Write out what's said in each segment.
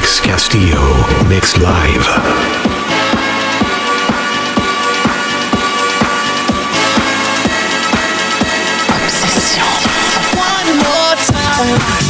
Rex Castillo, mixed live. Obsession. One more time.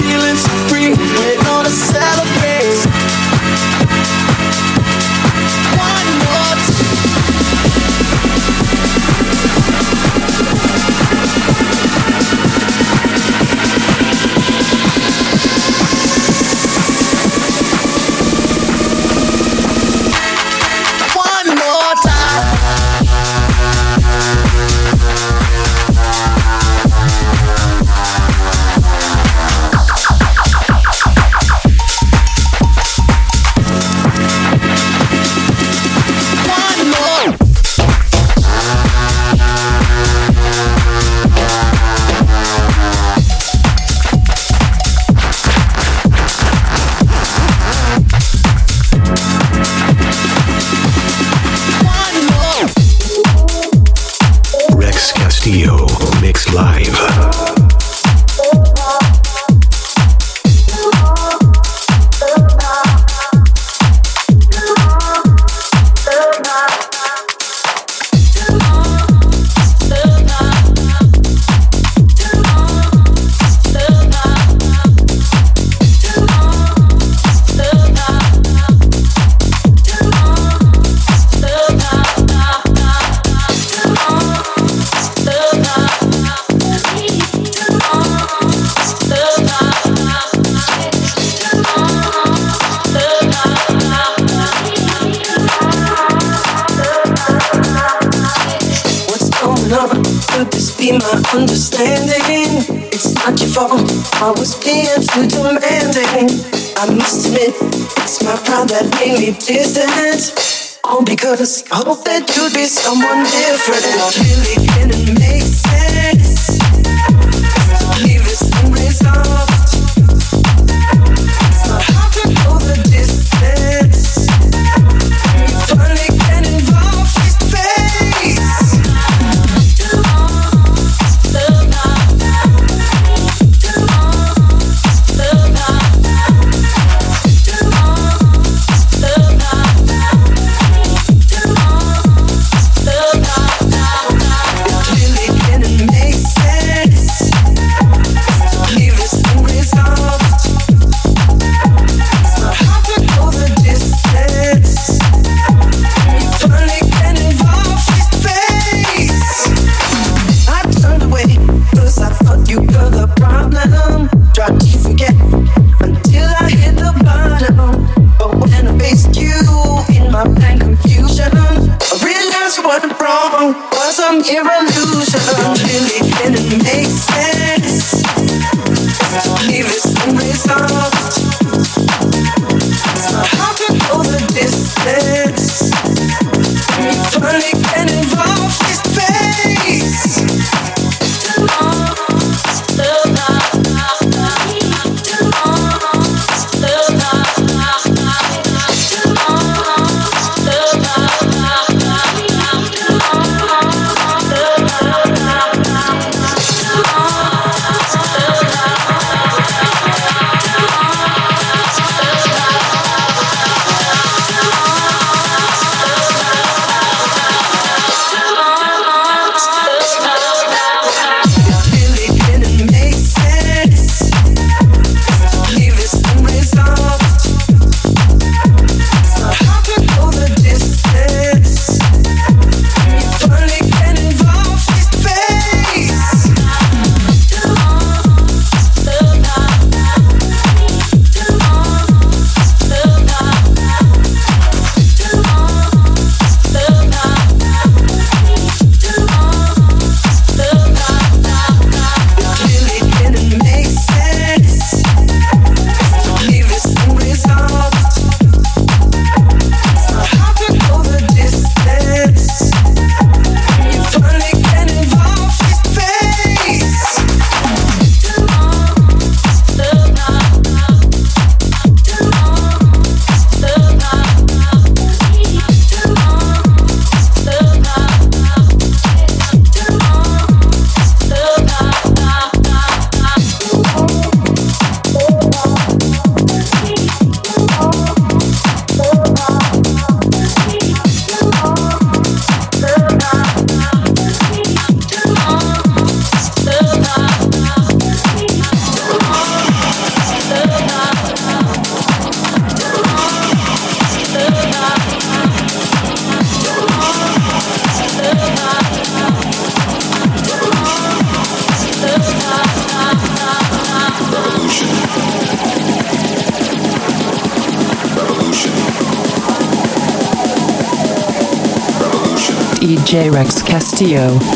feeling so free. We're gonna celebrate. Because I hope that you'd be someone different. Really didn't make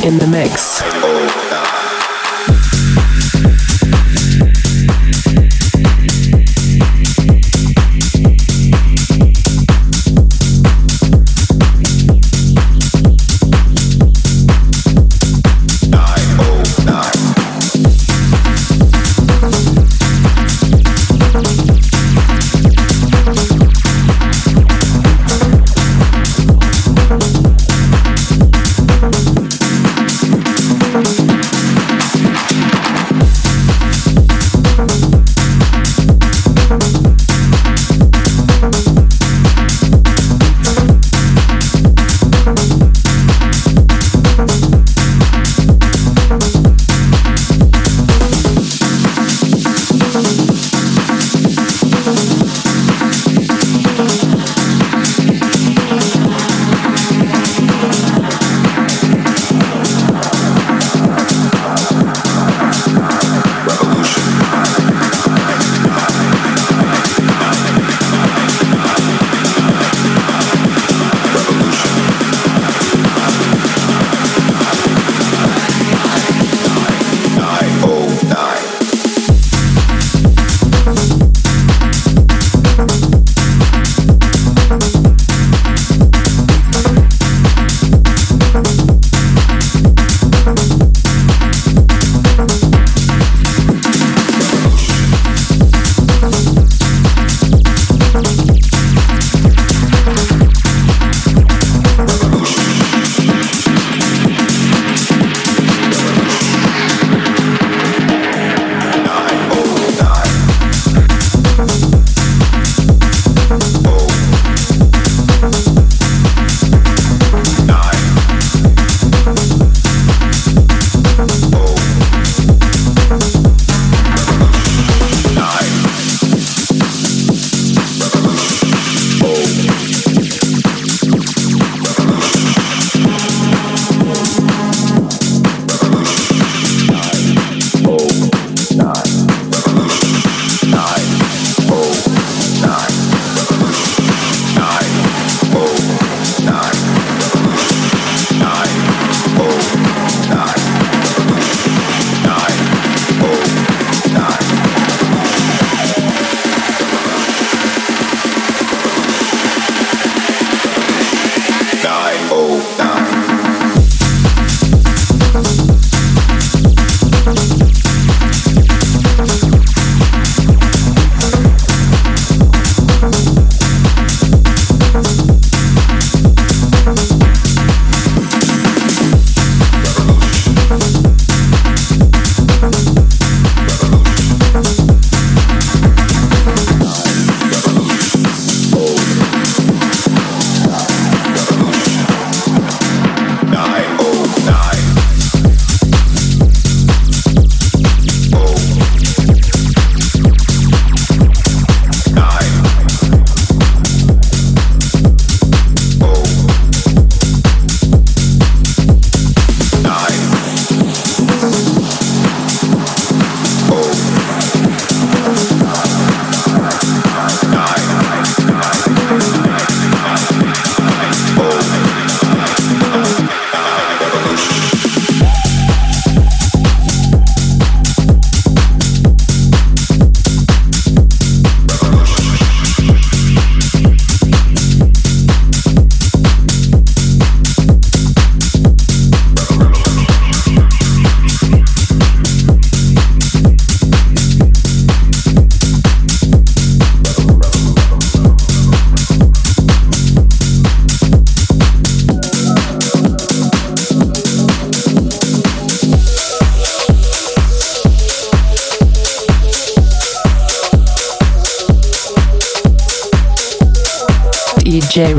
in the mix.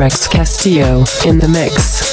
Rex Castillo in the mix.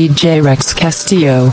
DJ Rex Castillo.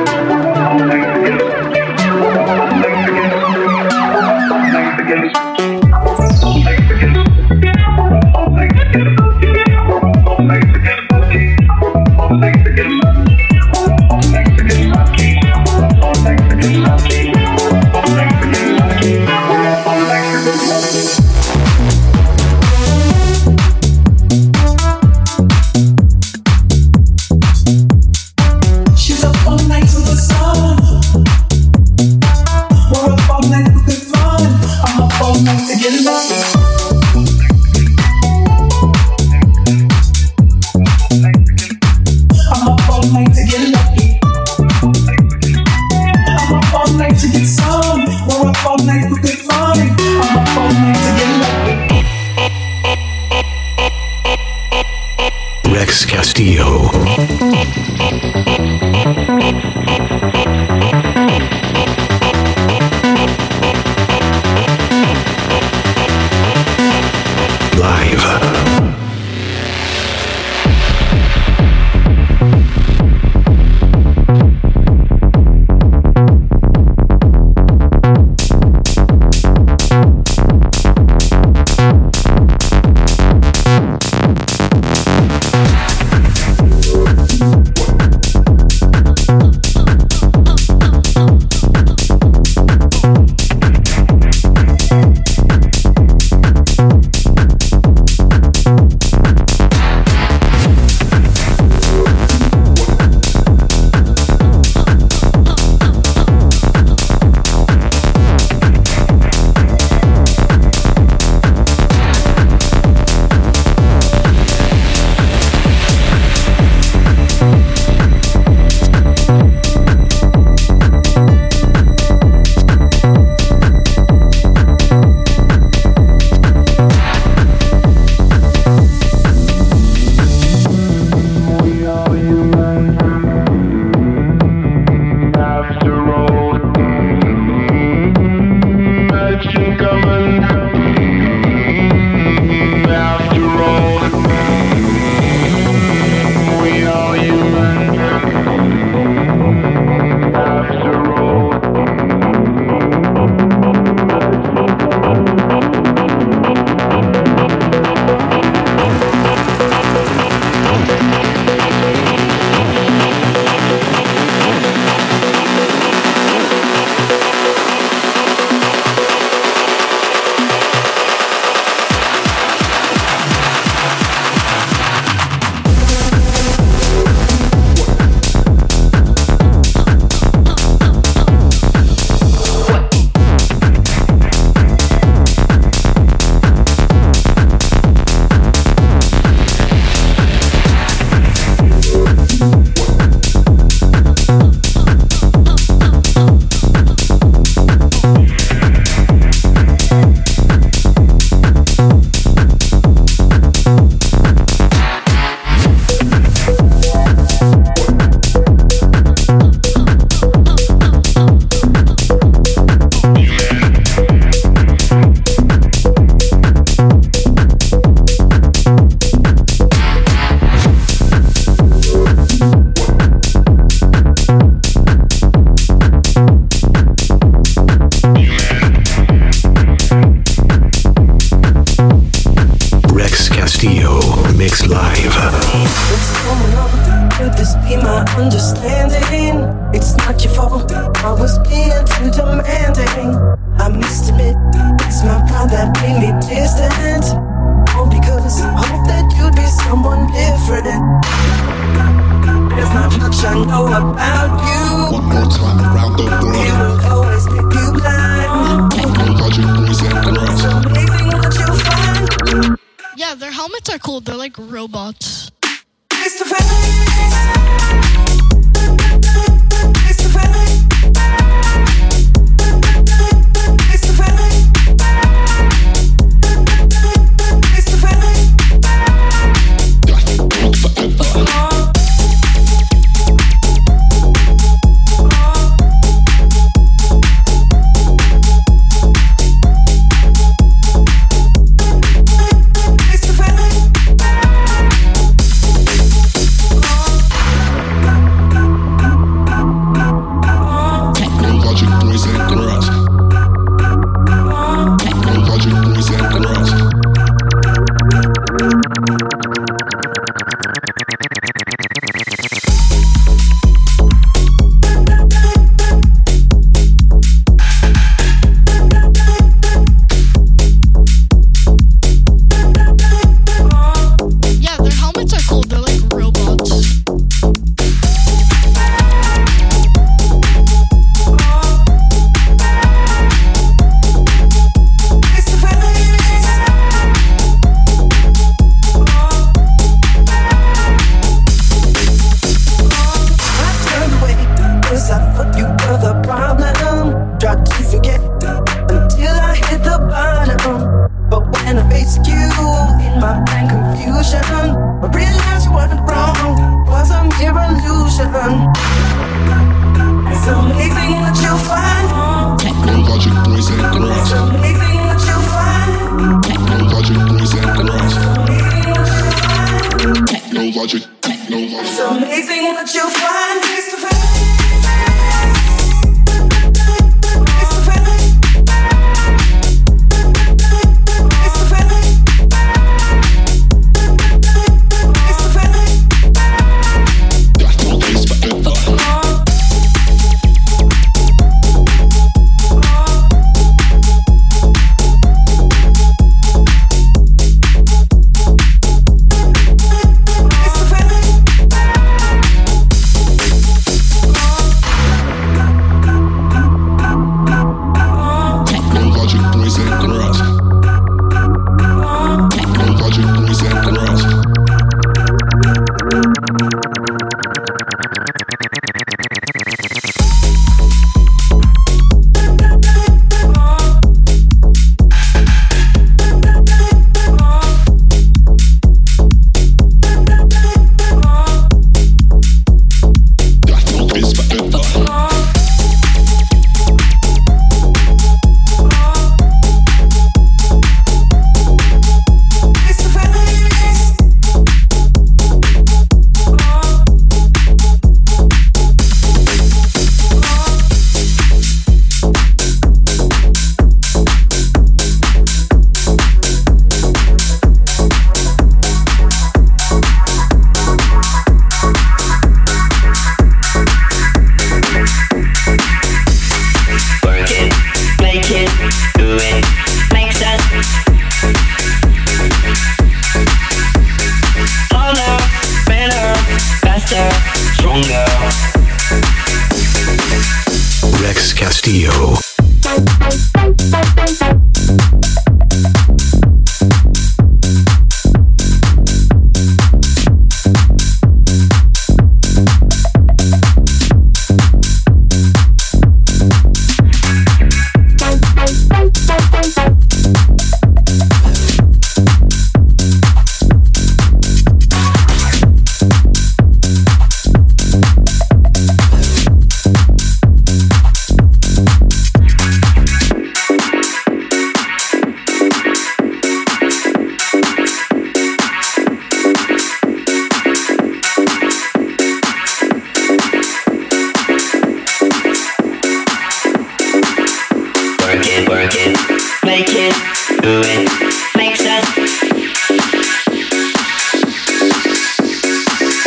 it, work it, make it, do it, make sense.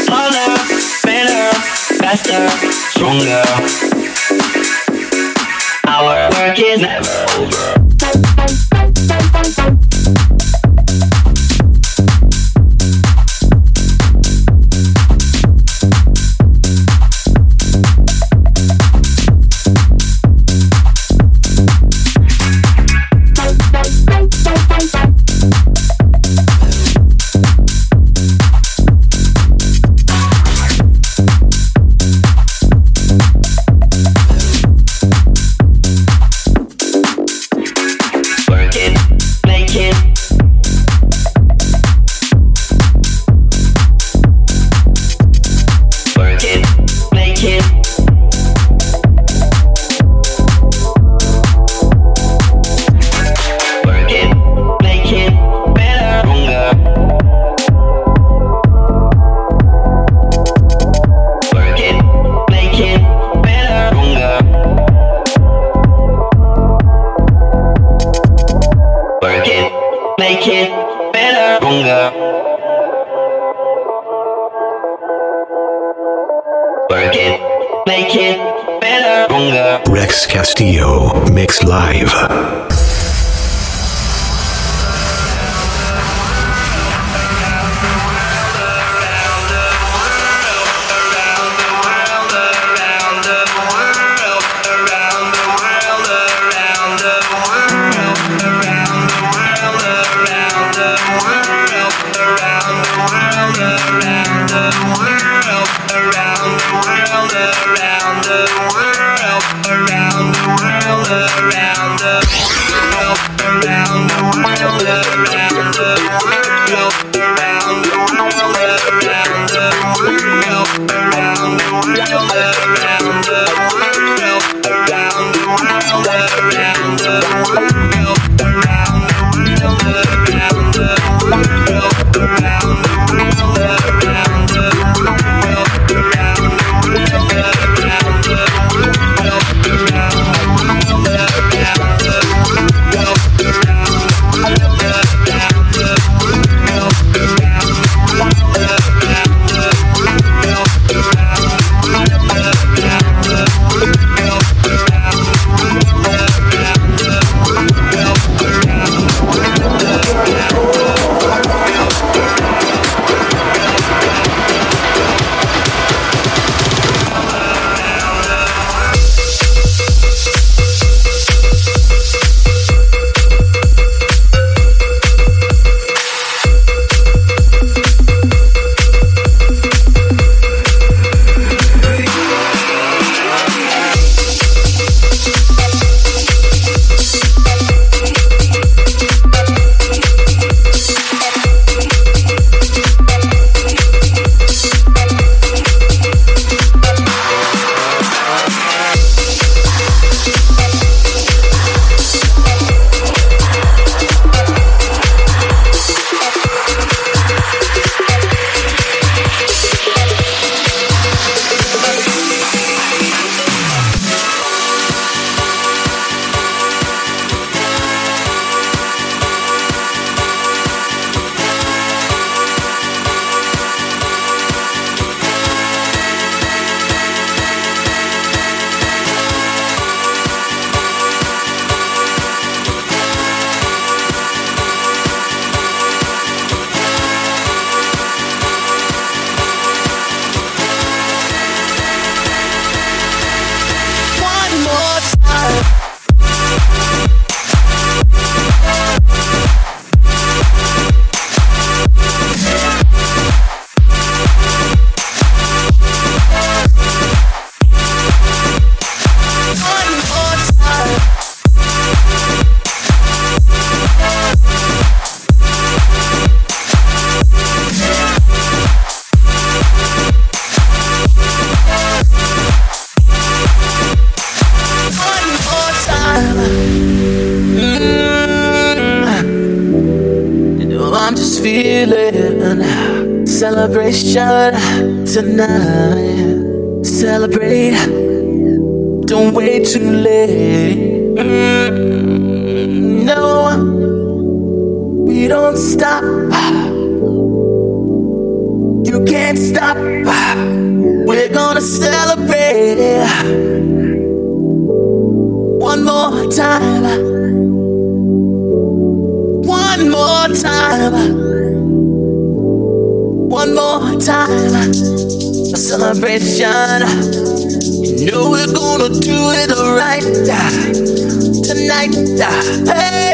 Harder, better, faster, stronger. Our work is never over. Make it better. Rex Castillo, Mix Live. We don't stop. You can't stop. We're gonna celebrate it one more time. One more time. One more time. A celebration. You know we're gonna do it right tonight. Hey,